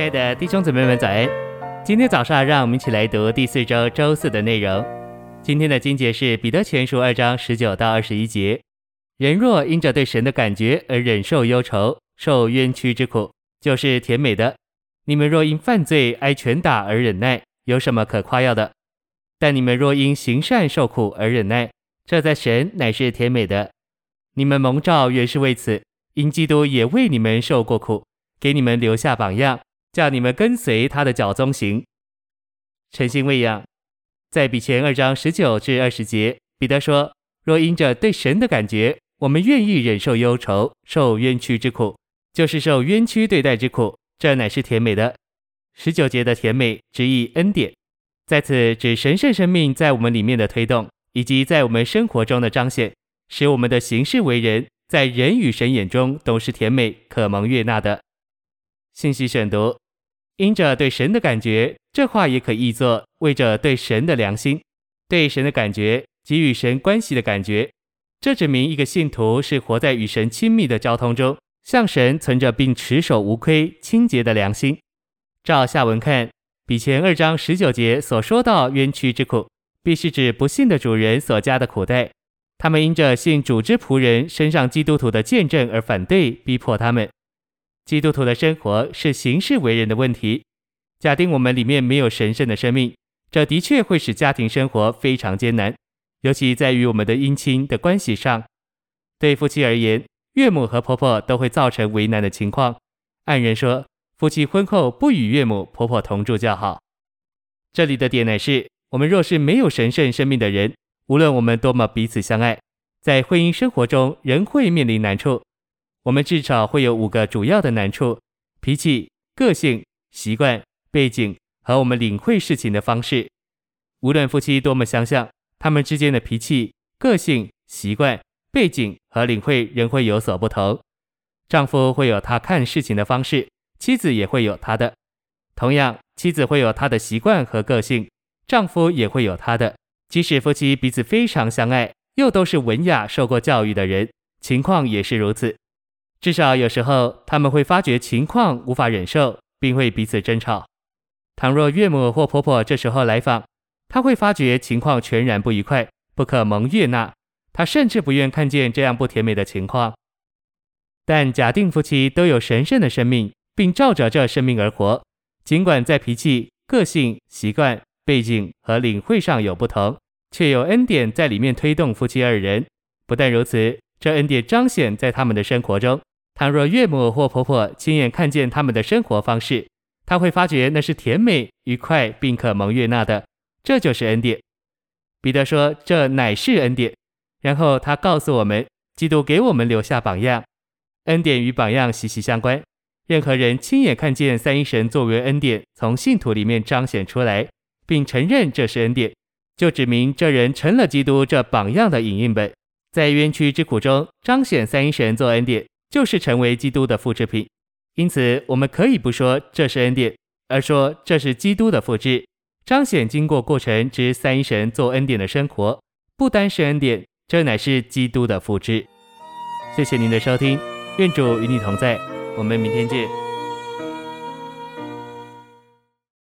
亲爱的弟兄姊妹们，早安！今天早上，让我们一起来读第四周周四的内容。今天的经节是彼得前书二章十九到二十一节：人若因着对神的感觉而忍受忧愁、受冤屈之苦，就是甜美的；你们若因犯罪挨拳打而忍耐，有什么可夸耀的？但你们若因行善受苦而忍耐，这在神乃是甜美的。你们蒙召原是为此，因基督也为你们受过苦，给你们留下榜样。叫你们跟随他的脚踪行，诚心喂养。在彼前二章十九至二十节，彼得说：若因着对神的感觉，我们愿意忍受忧愁、受冤屈之苦，就是受冤屈对待之苦，这乃是甜美的。十九节的甜美，直译恩典，在此指神圣生命在我们里面的推动，以及在我们生活中的彰显，使我们的行事为人，在人与神眼中都是甜美、可蒙悦纳的。信息选读，因着对神的感觉，这话也可译作为着对神的良心，对神的感觉及与神关系的感觉。这指明一个信徒是活在与神亲密的交通中，向神存着并持守无亏、清洁的良心。照下文看，彼前二章十九节所说到冤屈之苦，必是指不信的主人所加的苦待，他们因着信主之仆人身上基督徒的见证而反对、逼迫他们。基督徒的生活是行事为人的问题。假定我们里面没有神圣的生命，这的确会使家庭生活非常艰难，尤其在于我们的姻亲的关系上。对夫妻而言，岳母和婆婆都会造成为难的情况。按人说，夫妻婚后不与岳母婆婆同住较好。这里的点乃是，我们若是没有神圣生命的人，无论我们多么彼此相爱，在婚姻生活中仍会面临难处。我们至少会有五个主要的难处：脾气、个性、习惯、背景和我们领会事情的方式。无论夫妻多么相像，他们之间的脾气、个性、习惯、背景和领会仍会有所不同。丈夫会有他看事情的方式，妻子也会有他的。同样，妻子会有她的习惯和个性，丈夫也会有他的。即使夫妻彼此非常相爱，又都是文雅、受过教育的人，情况也是如此。至少有时候，他们会发觉情况无法忍受，并会彼此争吵。倘若岳母或婆婆这时候来访，他会发觉情况全然不愉快，不可蒙悦纳。他甚至不愿看见这样不甜美的情况。但假定夫妻都有神圣的生命，并照着这生命而活，尽管在脾气、个性、习惯、背景和领会上有不同，却有恩典在里面推动夫妻二人。不但如此，这恩典彰显在他们的生活中。倘若岳母或婆婆亲眼看见他们的生活方式，她会发觉那是甜美、愉快并可蒙悦纳的，这就是恩典。彼得说：“这乃是恩典。”然后他告诉我们，基督给我们留下榜样，恩典与榜样息息相关。任何人亲眼看见三一神作为恩典从信徒里面彰显出来，并承认这是恩典，就指明这人成了基督这榜样的影印本，在冤屈之苦中彰显三一神作恩典。就是成为基督的复制品，因此我们可以不说这是恩典，而说这是基督的复制，彰显经过过程之三一神做恩典的生活，不单是恩典，这乃是基督的复制。谢谢您的收听，愿主与你同在，我们明天见。